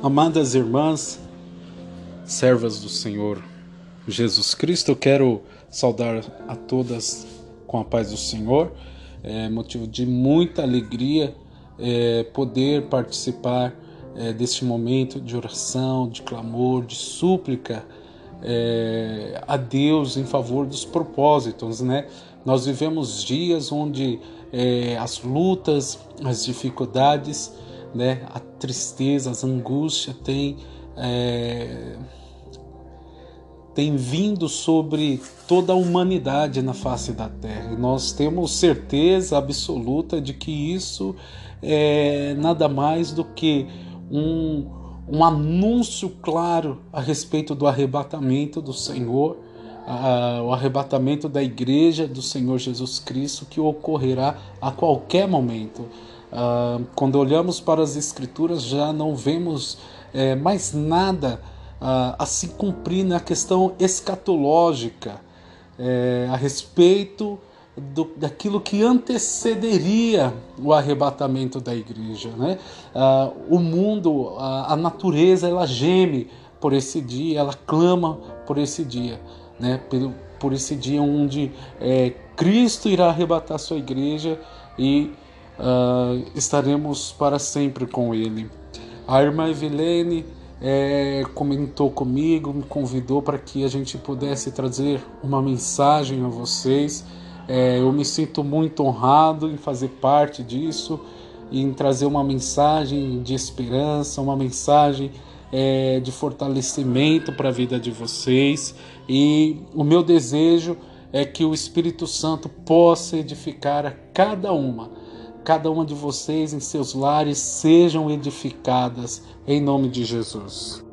Amadas irmãs, servas do Senhor Jesus Cristo, eu quero saudar a todas com a paz do Senhor. É motivo de muita alegria é, poder participar é, deste momento de oração, de clamor, de súplica é, a Deus em favor dos propósitos, né? Nós vivemos dias onde é, as lutas, as dificuldades né? A tristeza, as angústias têm é, tem vindo sobre toda a humanidade na face da Terra. E nós temos certeza absoluta de que isso é nada mais do que um, um anúncio claro a respeito do arrebatamento do Senhor, o arrebatamento da igreja do Senhor Jesus Cristo que ocorrerá a qualquer momento. Uh, quando olhamos para as Escrituras, já não vemos é, mais nada uh, a se cumprir na questão escatológica é, a respeito do, daquilo que antecederia o arrebatamento da igreja. Né? Uh, o mundo, a, a, natureza, ela geme por esse dia, ela clama por esse dia, né? por, por esse dia onde é, Cristo irá arrebatar sua igreja e uh, estaremos para sempre com Ele. A irmã Evelene é, comentou comigo, me convidou para que a gente pudesse trazer uma mensagem a vocês. É, eu me sinto muito honrado em fazer parte disso, em trazer uma mensagem de esperança, uma mensagem é, de fortalecimento para a vida de vocês. E o meu desejo é que o Espírito Santo possa edificar a cada uma cada uma de vocês em seus lares sejam edificadas em nome de Jesus.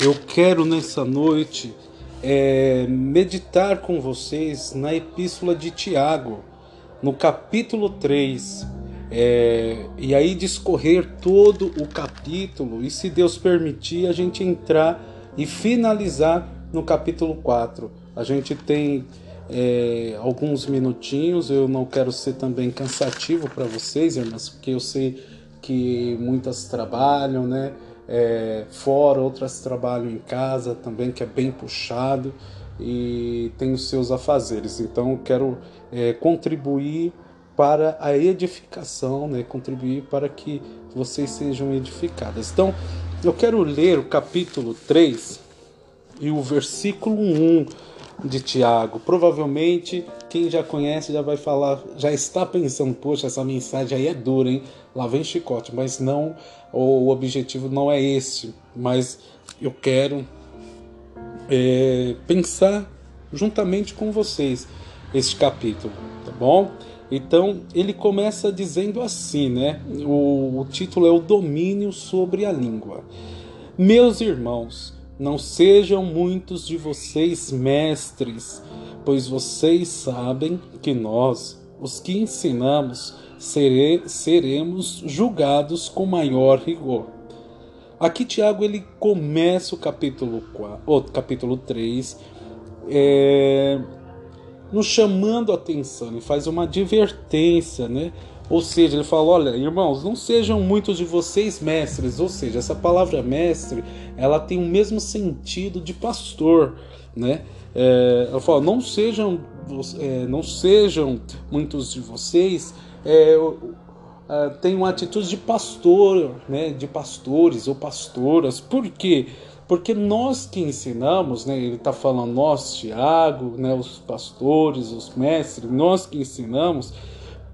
Eu quero nessa noite é, meditar com vocês na Epístola de Tiago, no capítulo 3, é, e aí discorrer todo o capítulo, e se Deus permitir, a gente entrar e finalizar no capítulo 4. A gente tem é, alguns minutinhos. Eu não quero ser também cansativo para vocês, irmãs, porque eu sei que muitas trabalham, né? É, fora, outras trabalham em casa também, que é bem puxado e tem os seus afazeres. Então, eu quero é, contribuir para a edificação, né? contribuir para que vocês sejam edificadas. Então, eu quero ler o capítulo 3 e o versículo 1 de Tiago. Provavelmente quem já conhece já vai falar, já está pensando, poxa, essa mensagem aí é dura, hein? Lá vem chicote, mas não, o objetivo não é esse, mas eu quero é, pensar juntamente com vocês este capítulo, tá bom? Então ele começa dizendo assim, né? O, o título é o domínio sobre a língua. Meus irmãos, não sejam muitos de vocês mestres, pois vocês sabem que nós, os que ensinamos, sere, seremos julgados com maior rigor. Aqui Tiago ele começa o capítulo 4, o capítulo 3, é, nos chamando a atenção e faz uma advertência, né? Ou seja, ele fala: olha, irmãos, não sejam muitos de vocês mestres. Ou seja, essa palavra mestre ela tem o mesmo sentido de pastor, né? É, ela fala: não sejam, é, não sejam muitos de vocês. É, é, tem uma atitude de pastor, né, de pastores ou pastoras. Por quê? Porque nós que ensinamos, né, ele está falando nós, Tiago, né, os pastores, os mestres, nós que ensinamos,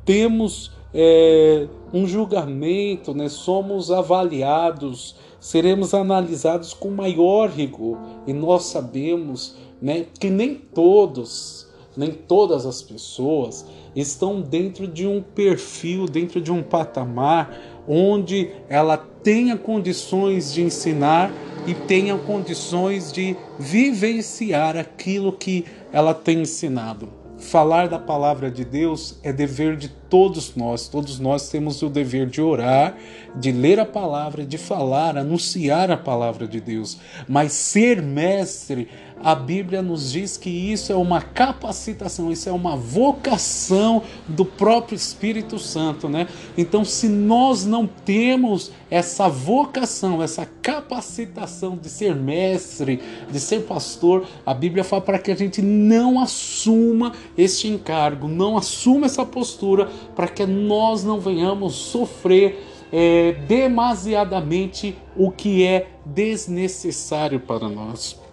temos é, um julgamento, né? somos avaliados, seremos analisados com maior rigor. E nós sabemos né, que nem todos, nem todas as pessoas estão dentro de um perfil, dentro de um patamar onde ela tenha condições de ensinar e tenha condições de vivenciar aquilo que ela tem ensinado. Falar da palavra de Deus é dever de todos nós. Todos nós temos o dever de orar, de ler a palavra, de falar, anunciar a palavra de Deus. Mas ser mestre a Bíblia nos diz que isso é uma capacitação, isso é uma vocação do próprio Espírito Santo, né? Então, se nós não temos essa vocação, essa capacitação de ser mestre, de ser pastor, a Bíblia fala para que a gente não assuma este encargo, não assuma essa postura, para que nós não venhamos sofrer é, demasiadamente o que é desnecessário para nós.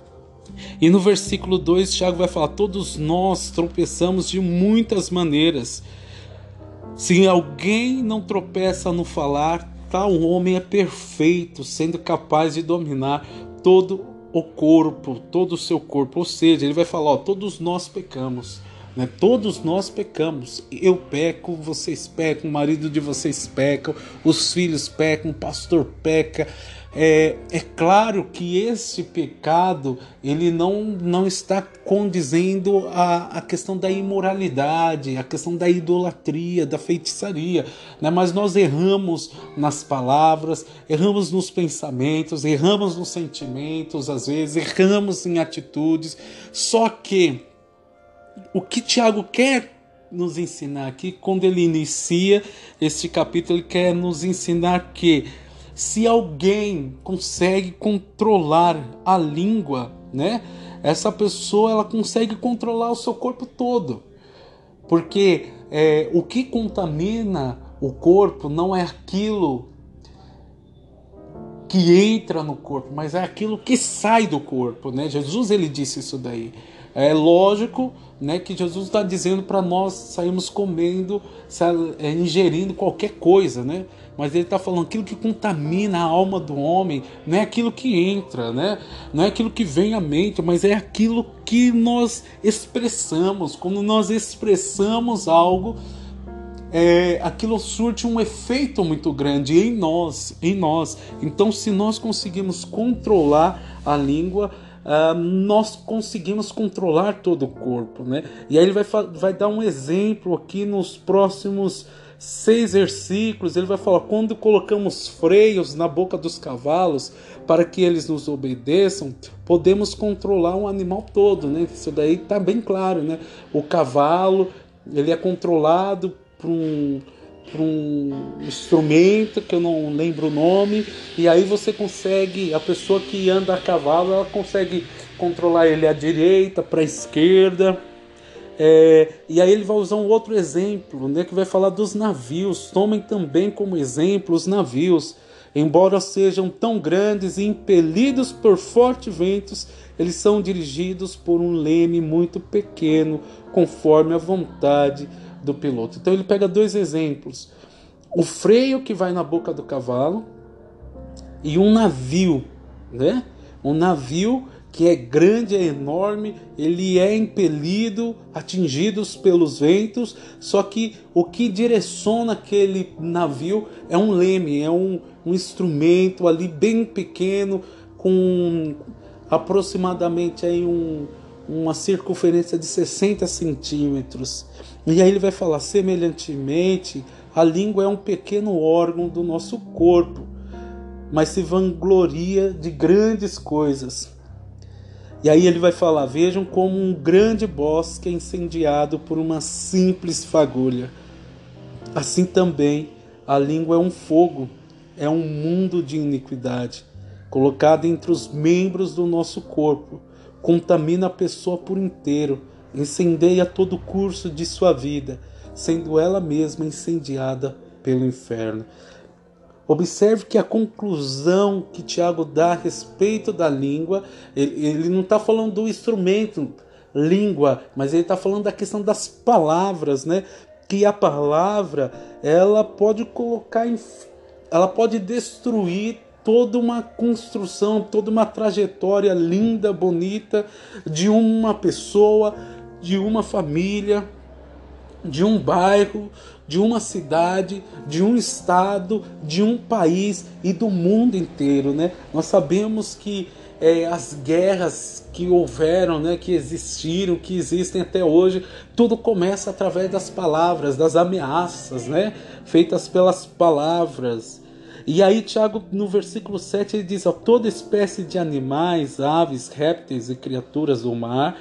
E no versículo 2, Tiago vai falar: Todos nós tropeçamos de muitas maneiras. Se alguém não tropeça no falar, tal homem é perfeito, sendo capaz de dominar todo o corpo, todo o seu corpo. Ou seja, ele vai falar: ó, todos nós pecamos. Né? Todos nós pecamos. Eu peco, vocês pecam, o marido de vocês pecam, os filhos pecam, o pastor peca. É, é claro que esse pecado ele não, não está condizendo a, a questão da imoralidade, a questão da idolatria, da feitiçaria, né? mas nós erramos nas palavras, erramos nos pensamentos, erramos nos sentimentos, às vezes erramos em atitudes, só que o que Tiago quer nos ensinar aqui, quando ele inicia este capítulo, ele quer nos ensinar que se alguém consegue controlar a língua, né? Essa pessoa ela consegue controlar o seu corpo todo, porque é, o que contamina o corpo não é aquilo que entra no corpo, mas é aquilo que sai do corpo, né? Jesus ele disse isso daí. É lógico né, que Jesus está dizendo para nós sairmos comendo, é, ingerindo qualquer coisa, né? Mas ele está falando aquilo que contamina a alma do homem, não é aquilo que entra, né? Não é aquilo que vem à mente, mas é aquilo que nós expressamos. Quando nós expressamos algo, é, aquilo surte um efeito muito grande em nós, em nós. Então, se nós conseguimos controlar a língua, uh, nós conseguimos controlar todo o corpo, né? E aí ele vai, vai dar um exemplo aqui nos próximos seis versículos. Ele vai falar: quando colocamos freios na boca dos cavalos para que eles nos obedeçam, podemos controlar um animal todo, né? Isso daí está bem claro, né? O cavalo ele é controlado por um para um instrumento que eu não lembro o nome, e aí você consegue, a pessoa que anda a cavalo, ela consegue controlar ele à direita, para a esquerda. É, e aí ele vai usar um outro exemplo, né, que vai falar dos navios. Tomem também como exemplo os navios. Embora sejam tão grandes e impelidos por fortes ventos, eles são dirigidos por um leme muito pequeno, conforme a vontade de do piloto. Então ele pega dois exemplos: o freio que vai na boca do cavalo e um navio, né? Um navio que é grande, é enorme, ele é impelido, atingidos pelos ventos, só que o que direciona aquele navio é um leme, é um, um instrumento ali bem pequeno, com aproximadamente aí um, uma circunferência de 60 centímetros. E aí ele vai falar: semelhantemente, a língua é um pequeno órgão do nosso corpo, mas se vangloria de grandes coisas. E aí ele vai falar: vejam como um grande bosque é incendiado por uma simples fagulha. Assim também a língua é um fogo, é um mundo de iniquidade, colocado entre os membros do nosso corpo, contamina a pessoa por inteiro incendeia todo o curso de sua vida, sendo ela mesma incendiada pelo inferno. Observe que a conclusão que Tiago dá a respeito da língua, ele, ele não está falando do instrumento língua, mas ele está falando da questão das palavras, né? Que a palavra ela pode colocar, em, ela pode destruir toda uma construção, toda uma trajetória linda, bonita de uma pessoa, de uma família, de um bairro, de uma cidade, de um estado, de um país e do mundo inteiro, né? Nós sabemos que é, as guerras que houveram, né, que existiram, que existem até hoje, tudo começa através das palavras, das ameaças, né, feitas pelas palavras. E aí, Tiago, no versículo 7, ele diz: ó, toda espécie de animais, aves, répteis e criaturas do mar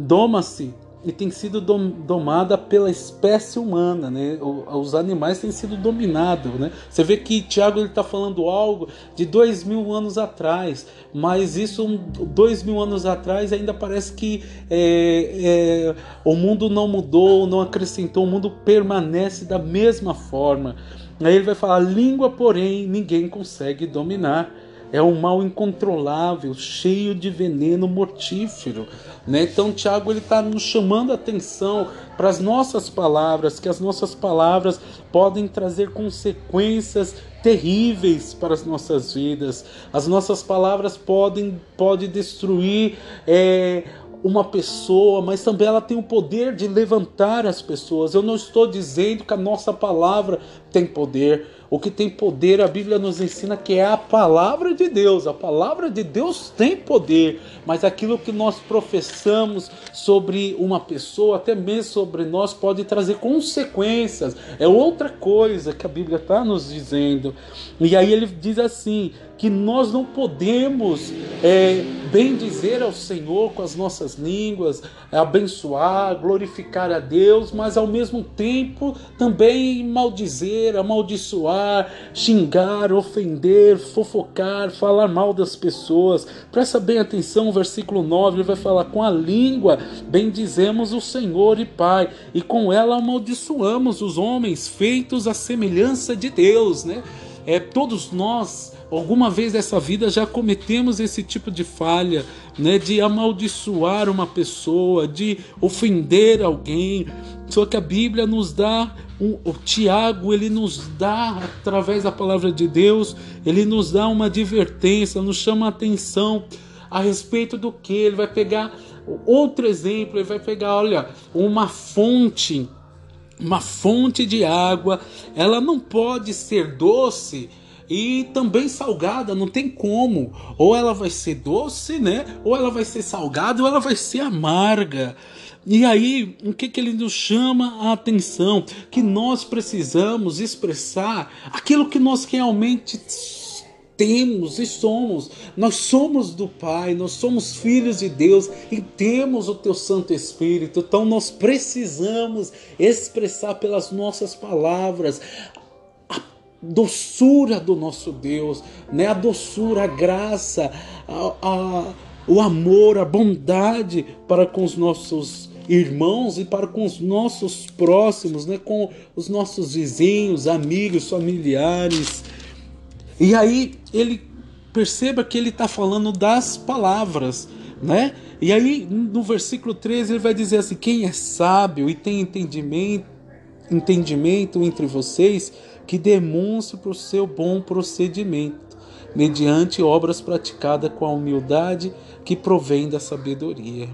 doma-se e tem sido domada pela espécie humana, né? Os animais têm sido dominados, né? Você vê que Tiago está falando algo de dois mil anos atrás, mas isso dois mil anos atrás ainda parece que é, é, o mundo não mudou, não acrescentou, o mundo permanece da mesma forma. Aí ele vai falar: língua, porém, ninguém consegue dominar é um mal incontrolável, cheio de veneno mortífero. Né? Então, Tiago está nos chamando a atenção para as nossas palavras, que as nossas palavras podem trazer consequências terríveis para as nossas vidas. As nossas palavras podem, podem destruir é, uma pessoa, mas também ela tem o poder de levantar as pessoas. Eu não estou dizendo que a nossa palavra tem poder. O que tem poder, a Bíblia nos ensina que é a palavra de Deus. A palavra de Deus tem poder, mas aquilo que nós professamos sobre uma pessoa, até mesmo sobre nós, pode trazer consequências. É outra coisa que a Bíblia está nos dizendo. E aí ele diz assim: que nós não podemos é, bem dizer ao Senhor com as nossas línguas, abençoar, glorificar a Deus, mas ao mesmo tempo também maldizer, amaldiçoar, xingar, ofender, fofocar, falar mal das pessoas. Presta bem atenção, o versículo 9 ele vai falar: com a língua bendizemos o Senhor e Pai, e com ela amaldiçoamos os homens feitos à semelhança de Deus, né? É, todos nós Alguma vez nessa vida já cometemos esse tipo de falha, né, de amaldiçoar uma pessoa, de ofender alguém. Só que a Bíblia nos dá, um, o Tiago, ele nos dá, através da palavra de Deus, ele nos dá uma advertência, nos chama a atenção a respeito do que? Ele vai pegar outro exemplo, ele vai pegar, olha, uma fonte, uma fonte de água, ela não pode ser doce e também salgada, não tem como. Ou ela vai ser doce, né? Ou ela vai ser salgada, ou ela vai ser amarga. E aí, o que, que ele nos chama a atenção? Que nós precisamos expressar aquilo que nós realmente temos e somos. Nós somos do Pai, nós somos filhos de Deus e temos o Teu Santo Espírito. Então nós precisamos expressar pelas nossas palavras doçura do nosso Deus, né? a doçura, a graça, a, a, o amor, a bondade para com os nossos irmãos e para com os nossos próximos, né? com os nossos vizinhos, amigos, familiares. E aí ele perceba que ele está falando das palavras, né? E aí no versículo 13 ele vai dizer assim: quem é sábio e tem entendimento, entendimento entre vocês, que demonstre o seu bom procedimento, mediante obras praticadas com a humildade que provém da sabedoria.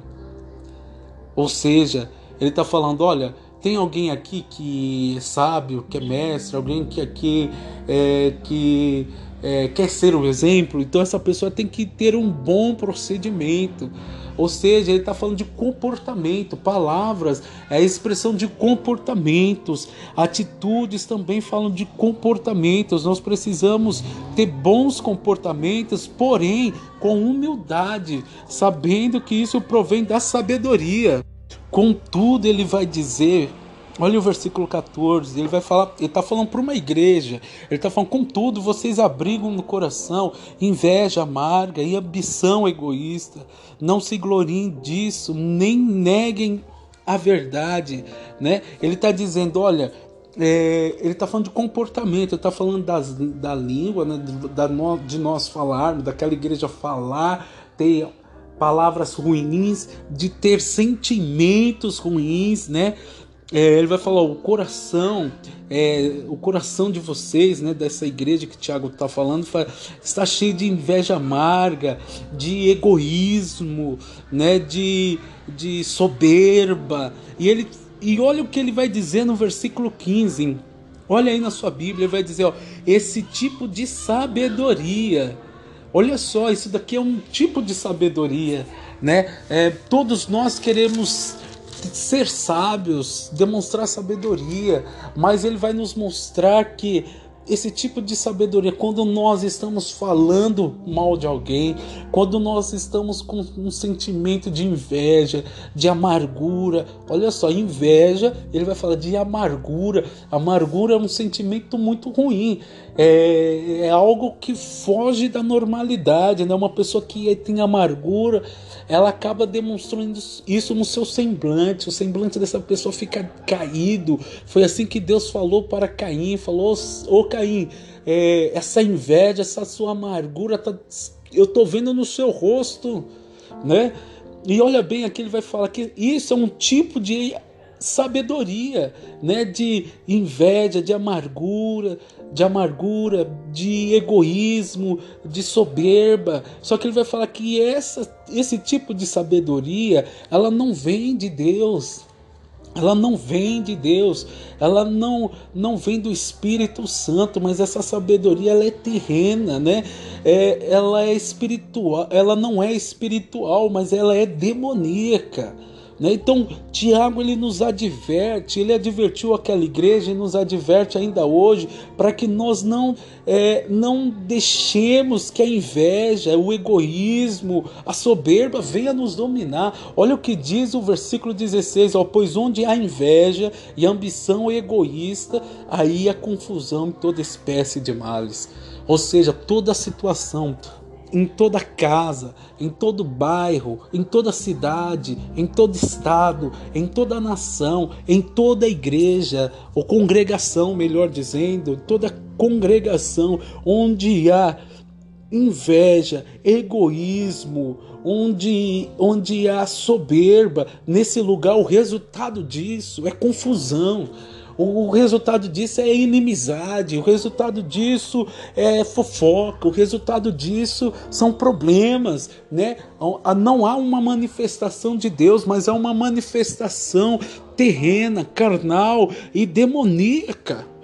Ou seja, ele está falando: olha, tem alguém aqui que é sábio, que é mestre, alguém que aqui é, que é, quer ser um exemplo, então essa pessoa tem que ter um bom procedimento. Ou seja, ele está falando de comportamento, palavras é a expressão de comportamentos, atitudes também falam de comportamentos. Nós precisamos ter bons comportamentos, porém com humildade, sabendo que isso provém da sabedoria. Contudo, ele vai dizer Olha o versículo 14, ele vai falar, ele está falando para uma igreja, ele está falando, contudo, vocês abrigam no coração inveja amarga e ambição egoísta, não se gloriem disso, nem neguem a verdade, né? Ele está dizendo, olha, é, ele está falando de comportamento, ele está falando das, da língua, né, da, de nós falarmos, daquela igreja falar, ter palavras ruins, de ter sentimentos ruins, né? É, ele vai falar o coração, é, o coração de vocês, né, dessa igreja que Tiago está falando, está cheio de inveja amarga, de egoísmo, né, de, de soberba. E ele e olha o que ele vai dizer no versículo 15. Olha aí na sua Bíblia, ele vai dizer, ó, esse tipo de sabedoria. Olha só, isso daqui é um tipo de sabedoria, né? É, todos nós queremos ser sábios, demonstrar sabedoria, mas ele vai nos mostrar que esse tipo de sabedoria, quando nós estamos falando mal de alguém, quando nós estamos com um sentimento de inveja, de amargura, olha só, inveja, ele vai falar de amargura. Amargura é um sentimento muito ruim, é, é algo que foge da normalidade, né? Uma pessoa que tem amargura, ela acaba demonstrando isso no seu semblante, o semblante dessa pessoa fica caído. Foi assim que Deus falou para Caim, falou: "Ô Caim, é, essa inveja, essa sua amargura, tá, eu tô vendo no seu rosto, né?" E olha bem, aqui ele vai falar que isso é um tipo de sabedoria, né, de inveja, de amargura, de amargura, de egoísmo, de soberba. Só que ele vai falar que essa, esse tipo de sabedoria, ela não vem de Deus. Ela não vem de Deus, ela não não vem do Espírito Santo, mas essa sabedoria ela é terrena, né? É, ela é espiritual, ela não é espiritual, mas ela é demoníaca. Né? Então, Tiago ele nos adverte, ele advertiu aquela igreja e nos adverte ainda hoje para que nós não, é, não deixemos que a inveja, o egoísmo, a soberba venha nos dominar. Olha o que diz o versículo 16: ó, Pois onde há inveja e ambição egoísta, aí há confusão em toda espécie de males. Ou seja, toda situação, em toda casa, em todo bairro, em toda cidade, em todo estado, em toda nação, em toda igreja, ou congregação, melhor dizendo, toda congregação onde há inveja, egoísmo, onde, onde há soberba, nesse lugar o resultado disso é confusão. O resultado disso é inimizade, o resultado disso é fofoca, o resultado disso são problemas, né? Não há uma manifestação de Deus, mas há uma manifestação terrena, carnal e demoníaca.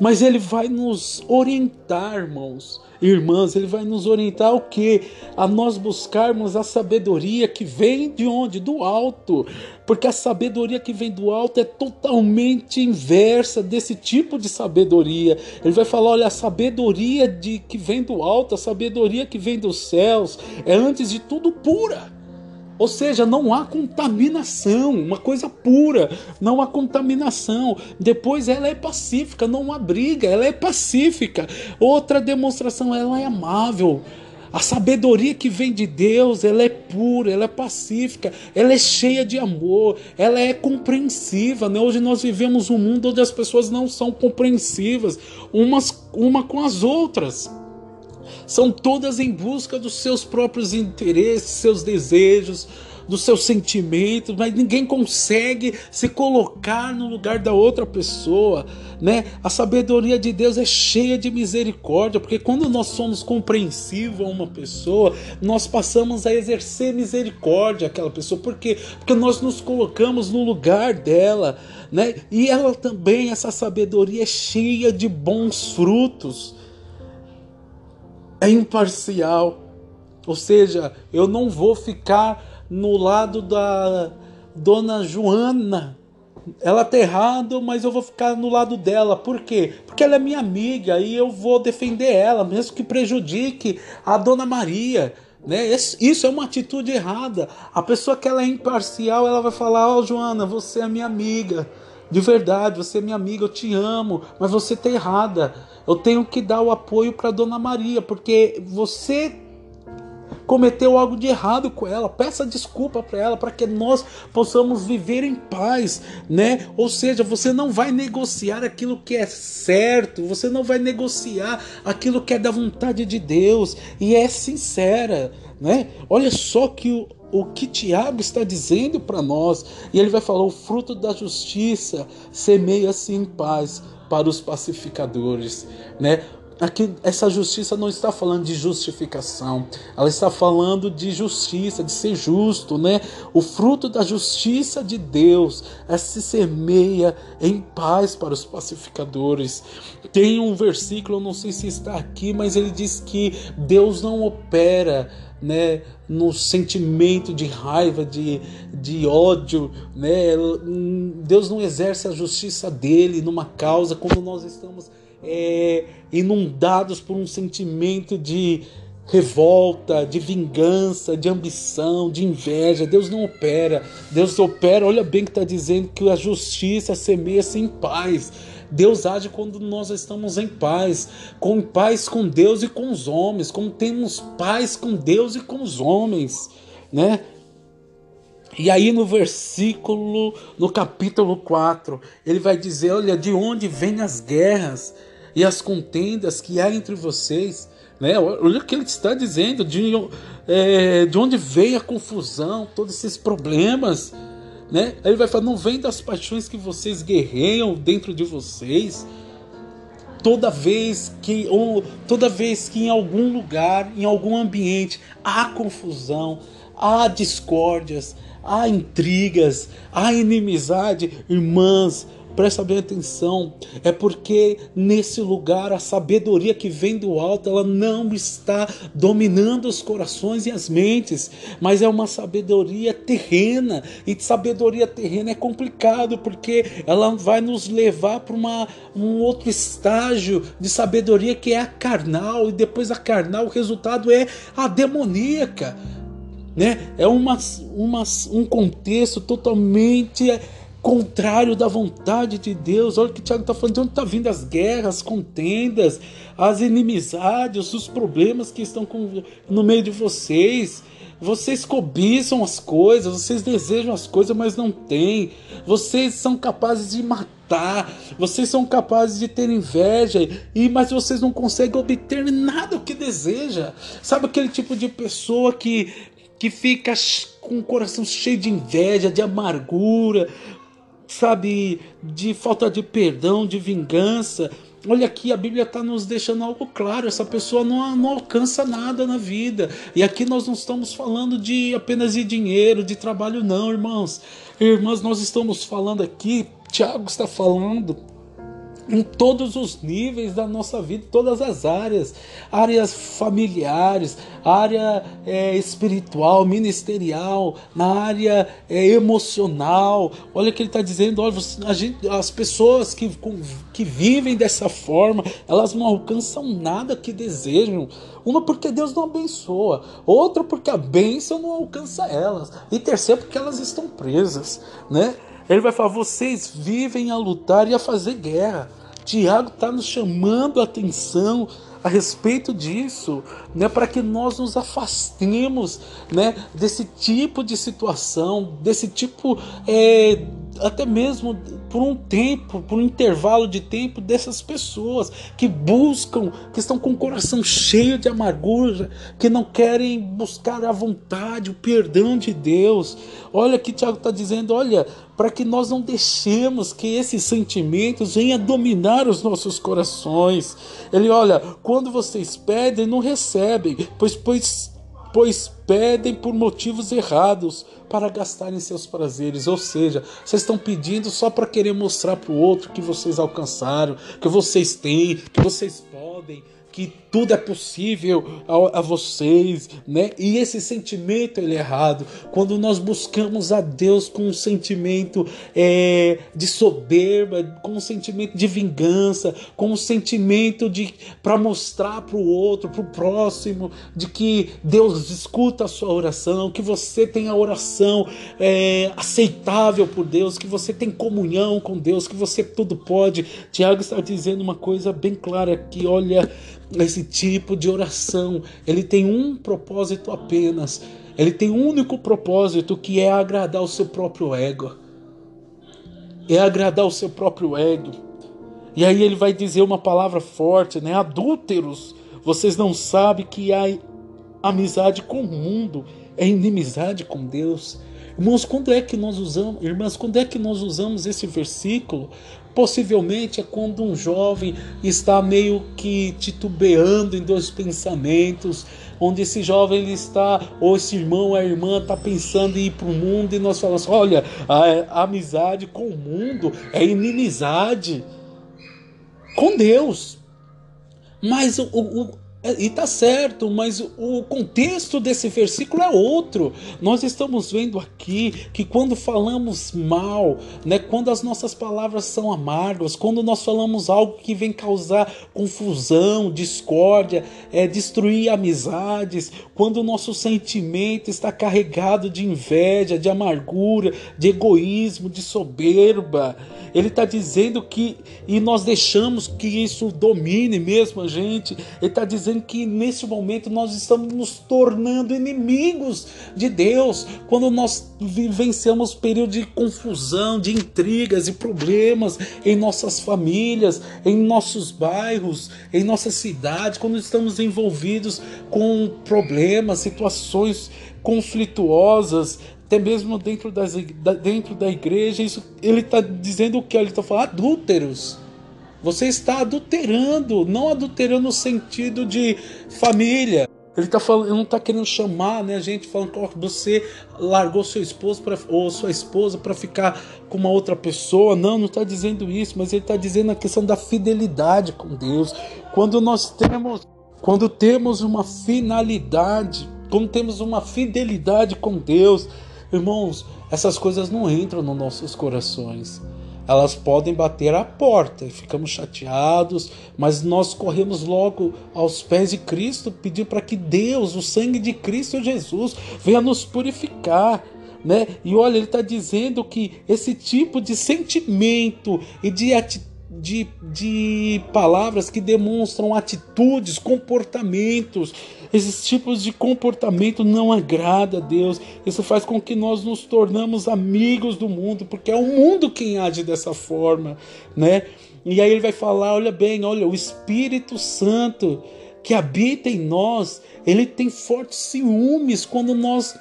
Mas ele vai nos orientar, irmãos, irmãs, ele vai nos orientar o que? A nós buscarmos a sabedoria que vem de onde? Do alto. Porque a sabedoria que vem do alto é totalmente inversa desse tipo de sabedoria. Ele vai falar: olha, a sabedoria de que vem do alto, a sabedoria que vem dos céus, é antes de tudo pura ou seja, não há contaminação, uma coisa pura, não há contaminação. Depois ela é pacífica, não há briga, ela é pacífica. Outra demonstração, ela é amável. A sabedoria que vem de Deus, ela é pura, ela é pacífica, ela é cheia de amor, ela é compreensiva. Né? Hoje nós vivemos um mundo onde as pessoas não são compreensivas umas uma com as outras são todas em busca dos seus próprios interesses, seus desejos, dos seus sentimentos, mas ninguém consegue se colocar no lugar da outra pessoa, né? A sabedoria de Deus é cheia de misericórdia, porque quando nós somos compreensivos a uma pessoa, nós passamos a exercer misericórdia àquela pessoa, por quê? Porque nós nos colocamos no lugar dela, né? E ela também, essa sabedoria é cheia de bons frutos é imparcial. Ou seja, eu não vou ficar no lado da dona Joana. Ela tá errado, mas eu vou ficar no lado dela. Por quê? Porque ela é minha amiga e eu vou defender ela, mesmo que prejudique a dona Maria. Né? Isso é uma atitude errada. A pessoa que ela é imparcial, ela vai falar: Ó, oh, Joana, você é minha amiga. De verdade, você é minha amiga, eu te amo, mas você está errada. Eu tenho que dar o apoio para Dona Maria, porque você cometeu algo de errado com ela. Peça desculpa para ela para que nós possamos viver em paz, né? Ou seja, você não vai negociar aquilo que é certo, você não vai negociar aquilo que é da vontade de Deus e é sincera, né? Olha só que o que Tiago está dizendo para nós. E ele vai falar: o fruto da justiça semeia-se em paz para os pacificadores, né? Aqui, essa justiça não está falando de justificação, ela está falando de justiça, de ser justo, né? O fruto da justiça de Deus é se semeia em paz para os pacificadores. Tem um versículo, não sei se está aqui, mas ele diz que Deus não opera né, no sentimento de raiva, de, de ódio, né? Deus não exerce a justiça dele numa causa quando nós estamos é, inundados por um sentimento de revolta, de vingança, de ambição, de inveja. Deus não opera. Deus opera, olha bem que está dizendo que a justiça semeia-se em paz. Deus age quando nós estamos em paz, com paz com Deus e com os homens, como temos paz com Deus e com os homens, né? E aí no versículo, no capítulo 4, ele vai dizer: Olha, de onde vêm as guerras e as contendas que há entre vocês? Né? Olha o que ele está dizendo, de, é, de onde veio a confusão, todos esses problemas. Né? Ele vai falar: não vem das paixões que vocês guerreiam dentro de vocês. Toda vez que, ou, toda vez que em algum lugar, em algum ambiente, há confusão, há discórdias, há intrigas, há inimizade, irmãs, Presta bem atenção, é porque nesse lugar a sabedoria que vem do alto, ela não está dominando os corações e as mentes, mas é uma sabedoria terrena, e sabedoria terrena é complicado porque ela vai nos levar para um outro estágio de sabedoria que é a carnal, e depois a carnal o resultado é a demoníaca. Né? É uma, uma, um contexto totalmente contrário da vontade de Deus. Olha o que o Tiago está falando, de onde está vindo as guerras, as contendas, as inimizades, os problemas que estão com, no meio de vocês. Vocês cobiçam as coisas, vocês desejam as coisas, mas não têm. Vocês são capazes de matar, vocês são capazes de ter inveja, e mas vocês não conseguem obter nada que deseja. Sabe aquele tipo de pessoa que que fica com o coração cheio de inveja, de amargura, sabe, de falta de perdão, de vingança. Olha aqui, a Bíblia está nos deixando algo claro: essa pessoa não, não alcança nada na vida. E aqui nós não estamos falando de apenas de dinheiro, de trabalho, não, irmãos. Irmãs, nós estamos falando aqui, Tiago está falando em todos os níveis da nossa vida, todas as áreas, áreas familiares, área é, espiritual, ministerial, na área é, emocional. Olha o que ele está dizendo, olha, gente, as pessoas que, que vivem dessa forma, elas não alcançam nada que desejam. Uma porque Deus não abençoa, outra porque a bênção não alcança elas, e terceira porque elas estão presas, né? Ele vai falar: vocês vivem a lutar e a fazer guerra. Tiago está nos chamando a atenção a respeito disso, né, para que nós nos afastemos, né, desse tipo de situação, desse tipo é, até mesmo por um tempo, por um intervalo de tempo dessas pessoas que buscam, que estão com o coração cheio de amargura, que não querem buscar a vontade, o perdão de Deus. Olha que Tiago está dizendo, olha, para que nós não deixemos que esses sentimentos venham dominar os nossos corações. Ele olha, quando vocês pedem, não recebem, pois, pois, pois pedem por motivos errados para gastarem seus prazeres. Ou seja, vocês estão pedindo só para querer mostrar para o outro que vocês alcançaram, que vocês têm, que vocês podem que tudo é possível a, a, vocês, né? E esse sentimento ele é errado. Quando nós buscamos a Deus com um sentimento é, de soberba, com um sentimento de vingança, com um sentimento de para mostrar para o outro, para o próximo, de que Deus escuta a sua oração, que você tem a oração é, aceitável por Deus, que você tem comunhão com Deus, que você tudo pode. Tiago está dizendo uma coisa bem clara aqui, olha esse tipo de oração, ele tem um propósito apenas. Ele tem um único propósito que é agradar o seu próprio ego. É agradar o seu próprio ego. E aí ele vai dizer uma palavra forte, né? Adúlteros, vocês não sabem que há amizade com o mundo, é inimizade com Deus. Irmãos, quando é que nós usamos, irmãs, quando é que nós usamos esse versículo Possivelmente é quando um jovem está meio que titubeando em dois pensamentos, onde esse jovem ele está, ou esse irmão, a irmã está pensando em ir para o mundo e nós falamos: olha, a, a amizade com o mundo é inimizade com Deus. Mas o, o, e tá certo, mas o contexto desse versículo é outro. Nós estamos vendo aqui que quando falamos mal, né, quando as nossas palavras são amargas, quando nós falamos algo que vem causar confusão, discórdia, é, destruir amizades, quando o nosso sentimento está carregado de inveja, de amargura, de egoísmo, de soberba, ele está dizendo que, e nós deixamos que isso domine mesmo a gente, ele está dizendo que nesse momento nós estamos nos tornando inimigos de Deus, quando nós vivenciamos período de confusão, de intrigas e problemas em nossas famílias, em nossos bairros, em nossa cidade, quando estamos envolvidos com problemas, situações conflituosas, até mesmo dentro, das, dentro da igreja, isso, ele está dizendo o que? Ele está falando adúlteros. Você está adulterando, não adulterando no sentido de família. Ele tá falando, não está querendo chamar, né, a gente falando que você largou seu esposo pra, ou sua esposa para ficar com uma outra pessoa. Não, não está dizendo isso, mas ele está dizendo a questão da fidelidade com Deus. Quando nós temos, quando temos uma finalidade, quando temos uma fidelidade com Deus, Irmãos, essas coisas não entram nos nossos corações. Elas podem bater à porta e ficamos chateados, mas nós corremos logo aos pés de Cristo, pedir para que Deus, o sangue de Cristo Jesus, venha nos purificar. Né? E olha, ele está dizendo que esse tipo de sentimento e de de, de palavras que demonstram atitudes, comportamentos. Esses tipos de comportamento não agrada a Deus. Isso faz com que nós nos tornamos amigos do mundo, porque é o mundo quem age dessa forma, né? E aí ele vai falar, olha bem, olha, o Espírito Santo que habita em nós, ele tem fortes ciúmes quando nós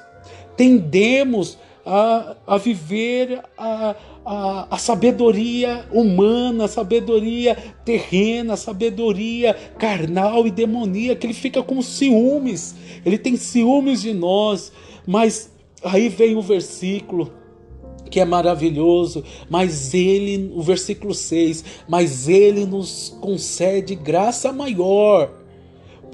tendemos a, a viver a a, a sabedoria humana, a sabedoria terrena, a sabedoria carnal e demoníaca. Ele fica com ciúmes, ele tem ciúmes de nós, mas aí vem o versículo que é maravilhoso, mas ele, o versículo 6, mas ele nos concede graça maior.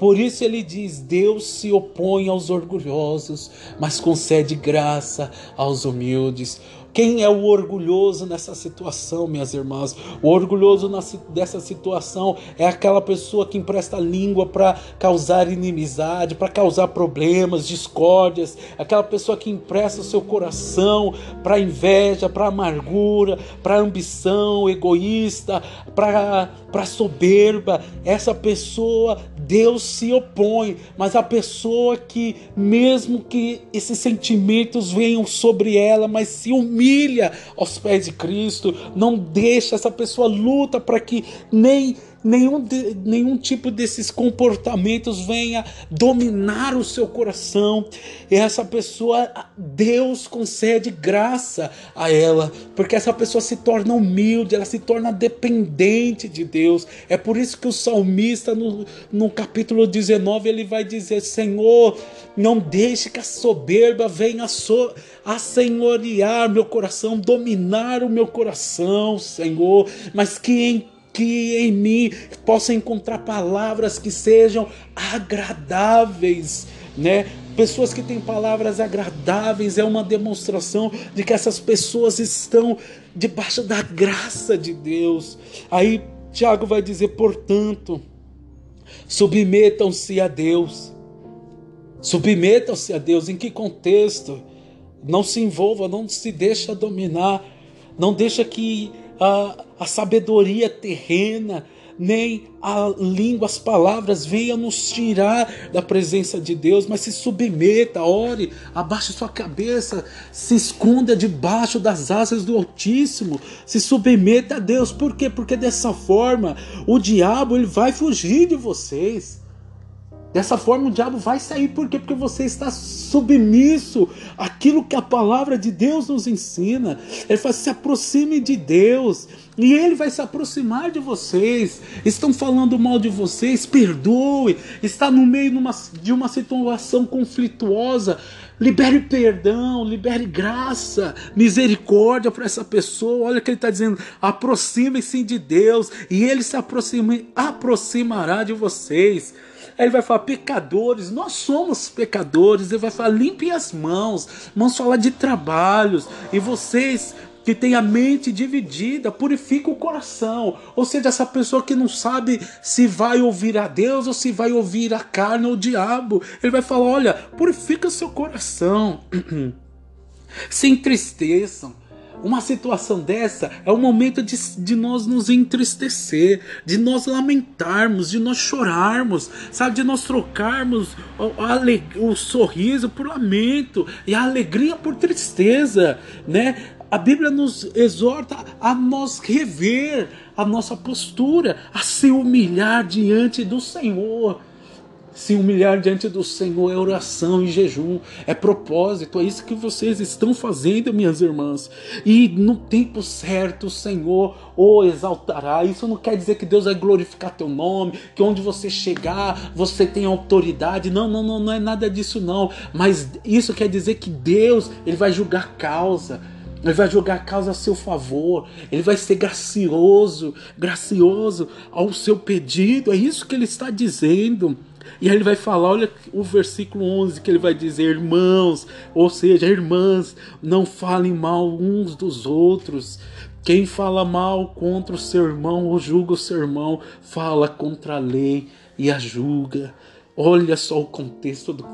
Por isso ele diz: Deus se opõe aos orgulhosos, mas concede graça aos humildes. Quem é o orgulhoso nessa situação, minhas irmãs? O orgulhoso dessa situação é aquela pessoa que empresta língua para causar inimizade, para causar problemas, discórdias, aquela pessoa que empresta o seu coração para inveja, para amargura, para ambição egoísta, para soberba. Essa pessoa, Deus se opõe, mas a pessoa que, mesmo que esses sentimentos venham sobre ela, mas se humilha aos pés de Cristo, não deixa essa pessoa luta para que nem nenhum, de, nenhum tipo desses comportamentos venha dominar o seu coração. E essa pessoa, Deus concede graça a ela, porque essa pessoa se torna humilde, ela se torna dependente de Deus. É por isso que o salmista, no, no capítulo 19, ele vai dizer: Senhor, não deixe que a soberba venha so, a senhorear meu coração, dominar o meu coração, Senhor, mas que em que em mim possa encontrar palavras que sejam agradáveis, né? Pessoas que têm palavras agradáveis é uma demonstração de que essas pessoas estão debaixo da graça de Deus. Aí Tiago vai dizer, portanto, submetam-se a Deus. Submetam-se a Deus. Em que contexto? Não se envolva, não se deixa dominar, não deixa que a, a sabedoria terrena, nem a língua, as palavras venham nos tirar da presença de Deus, mas se submeta, ore, abaixe sua cabeça, se esconda debaixo das asas do Altíssimo, se submeta a Deus. Por quê? Porque dessa forma o diabo ele vai fugir de vocês. Dessa forma o diabo vai sair, por quê? Porque você está submisso àquilo que a palavra de Deus nos ensina. Ele fala: se aproxime de Deus, E ele vai se aproximar de vocês. Estão falando mal de vocês, perdoe. Está no meio de uma situação conflituosa. Libere perdão, libere graça, misericórdia para essa pessoa. Olha o que ele está dizendo: aproximem-se de Deus e ele se aproxime, aproximará de vocês. Aí ele vai falar, pecadores, nós somos pecadores. Ele vai falar, limpem as mãos. Vamos falar de trabalhos. E vocês que tem a mente dividida, purifica o coração. Ou seja, essa pessoa que não sabe se vai ouvir a Deus ou se vai ouvir a carne ou o diabo. Ele vai falar: olha, purifica seu coração. se entristeçam. Uma situação dessa é o momento de, de nós nos entristecer, de nós lamentarmos, de nós chorarmos, sabe? De nós trocarmos o, o sorriso por lamento e a alegria por tristeza, né? A Bíblia nos exorta a nós rever a nossa postura, a se humilhar diante do Senhor. Se humilhar diante do Senhor é oração e jejum, é propósito, é isso que vocês estão fazendo, minhas irmãs. E no tempo certo o Senhor o exaltará. Isso não quer dizer que Deus vai glorificar teu nome, que onde você chegar você tem autoridade. Não, não, não, não é nada disso não. Mas isso quer dizer que Deus ele vai julgar causa. Ele vai jogar a causa a seu favor. Ele vai ser gracioso, gracioso ao seu pedido. É isso que ele está dizendo. E aí ele vai falar, olha o versículo 11 que ele vai dizer, irmãos, ou seja, irmãs, não falem mal uns dos outros. Quem fala mal contra o seu irmão ou julga o seu irmão, fala contra a lei e a julga. Olha só o contexto do,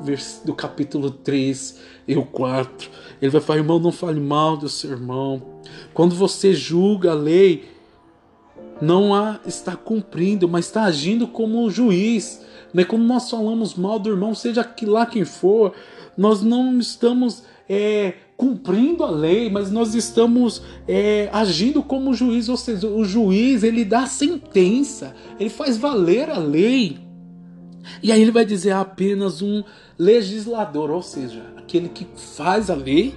do capítulo 3 e o 4. Ele vai falar, irmão, não fale mal do seu irmão. Quando você julga a lei, não a está cumprindo, mas está agindo como um juiz. Né? Quando nós falamos mal do irmão, seja que lá quem for, nós não estamos é, cumprindo a lei, mas nós estamos é, agindo como juiz. Ou seja, o juiz ele dá a sentença, ele faz valer a lei. E aí ele vai dizer apenas um legislador, ou seja, aquele que faz a lei,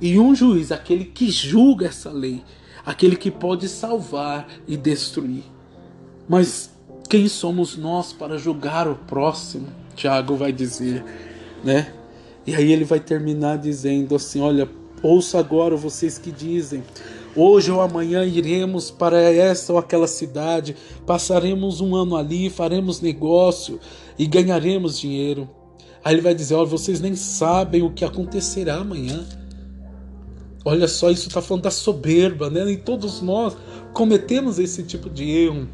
e um juiz, aquele que julga essa lei, aquele que pode salvar e destruir. Mas quem somos nós para julgar o próximo? Tiago vai dizer, né? E aí ele vai terminar dizendo assim: Olha, ouça agora vocês que dizem. Hoje ou amanhã iremos para essa ou aquela cidade, passaremos um ano ali, faremos negócio e ganharemos dinheiro. Aí ele vai dizer: Olha, vocês nem sabem o que acontecerá amanhã. Olha só, isso está falando da soberba, né? E todos nós cometemos esse tipo de erro.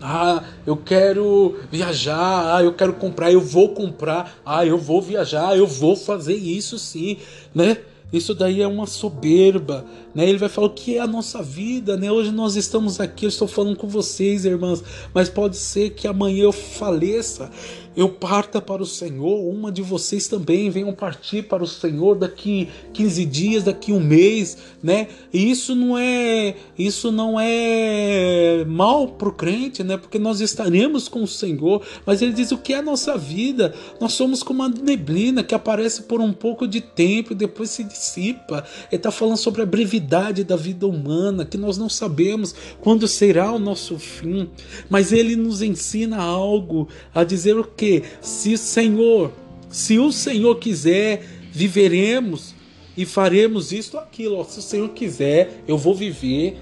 Ah, eu quero viajar, ah, eu quero comprar, eu vou comprar, ah, eu vou viajar, eu vou fazer isso sim, né? Isso daí é uma soberba, né? Ele vai falar o que é a nossa vida, né? Hoje nós estamos aqui, eu estou falando com vocês, irmãs, mas pode ser que amanhã eu faleça eu parta para o Senhor, uma de vocês também venham partir para o Senhor daqui 15 dias, daqui um mês, né? E isso não é isso não é mal para o crente, né? Porque nós estaremos com o Senhor, mas ele diz o que é a nossa vida? Nós somos como uma neblina que aparece por um pouco de tempo e depois se dissipa. Ele está falando sobre a brevidade da vida humana, que nós não sabemos quando será o nosso fim, mas ele nos ensina algo a dizer o que se Senhor, se o Senhor quiser, viveremos e faremos isto aquilo. Se o Senhor quiser, eu vou viver.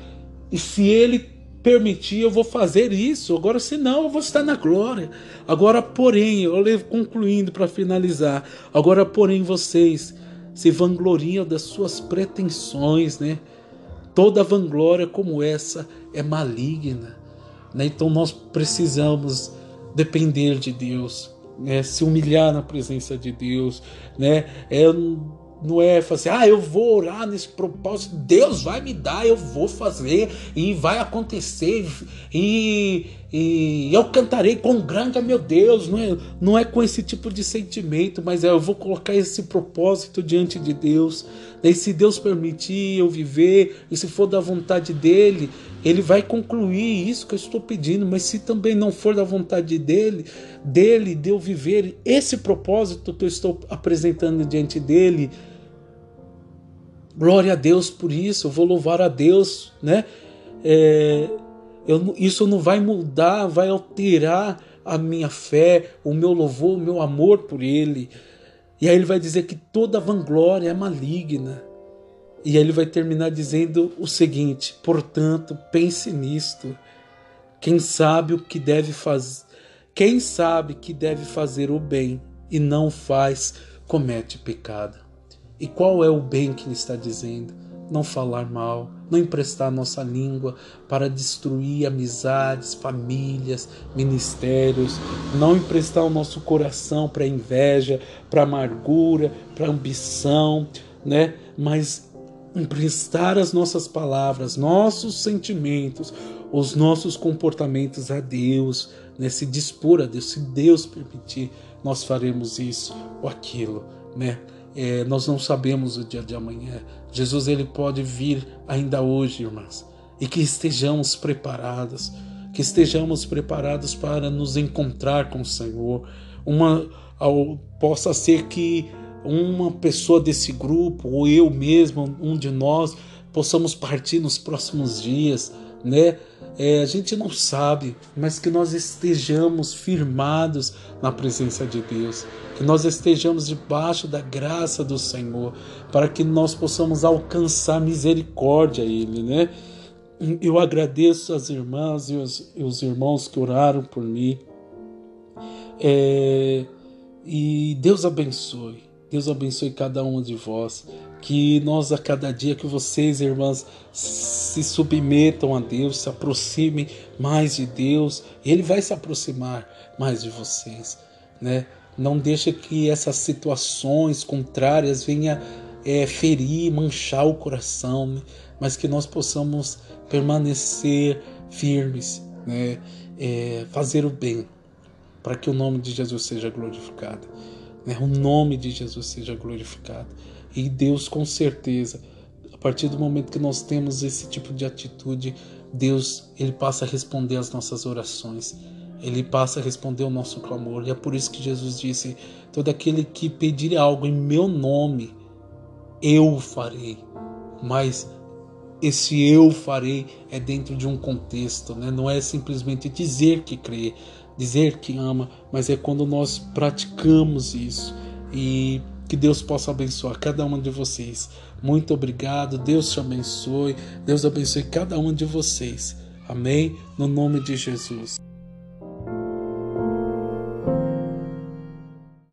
E se Ele permitir, eu vou fazer isso. Agora, se não, eu vou estar na glória. Agora, porém, eu levo concluindo para finalizar. Agora, porém, vocês se vangloriam das suas pretensões, né? Toda vanglória como essa é maligna. Né? Então nós precisamos depender de Deus, né? se humilhar na presença de Deus, né? É, não é assim, ah, eu vou orar nesse propósito, Deus vai me dar, eu vou fazer e vai acontecer e, e eu cantarei com grande é meu Deus. Não é, não é com esse tipo de sentimento, mas é, eu vou colocar esse propósito diante de Deus. E se Deus permitir eu viver, e se for da vontade dele, ele vai concluir isso que eu estou pedindo, mas se também não for da vontade dele, dele, de eu viver esse propósito que eu estou apresentando diante dele, glória a Deus por isso, eu vou louvar a Deus, né? é, eu, isso não vai mudar, vai alterar a minha fé, o meu louvor, o meu amor por Ele. E aí ele vai dizer que toda vanglória é maligna. E aí ele vai terminar dizendo o seguinte: portanto, pense nisto. Quem sabe o que deve fazer, quem sabe que deve fazer o bem e não faz, comete pecado. E qual é o bem que ele está dizendo? Não falar mal, não emprestar nossa língua para destruir amizades, famílias, ministérios, não emprestar o nosso coração para inveja, para amargura, para ambição, né? Mas emprestar as nossas palavras, nossos sentimentos, os nossos comportamentos a Deus, né? se dispor a Deus, se Deus permitir, nós faremos isso ou aquilo, né? É, nós não sabemos o dia de amanhã. Jesus ele pode vir ainda hoje, irmãs, e que estejamos preparados, que estejamos preparados para nos encontrar com o Senhor. Uma ao, possa ser que uma pessoa desse grupo ou eu mesmo, um de nós, possamos partir nos próximos dias, né? É, a gente não sabe, mas que nós estejamos firmados na presença de Deus, que nós estejamos debaixo da graça do Senhor, para que nós possamos alcançar misericórdia a Ele, né? Eu agradeço as irmãs e os, e os irmãos que oraram por mim. É, e Deus abençoe. Deus abençoe cada um de vós. Que nós, a cada dia que vocês, irmãs, se submetam a Deus, se aproximem mais de Deus, Ele vai se aproximar mais de vocês, né? Não deixe que essas situações contrárias venham é, ferir, manchar o coração, né? mas que nós possamos permanecer firmes, né? É, fazer o bem, para que o nome de Jesus seja glorificado. Né? O nome de Jesus seja glorificado. E Deus, com certeza, a partir do momento que nós temos esse tipo de atitude, Deus ele passa a responder às nossas orações ele passa a responder o nosso clamor. E é por isso que Jesus disse: Todo aquele que pedir algo em meu nome, eu o farei. Mas esse eu farei é dentro de um contexto, né? não é simplesmente dizer que crê, dizer que ama, mas é quando nós praticamos isso. E que Deus possa abençoar cada uma de vocês. Muito obrigado, Deus te abençoe, Deus abençoe cada uma de vocês. Amém? No nome de Jesus.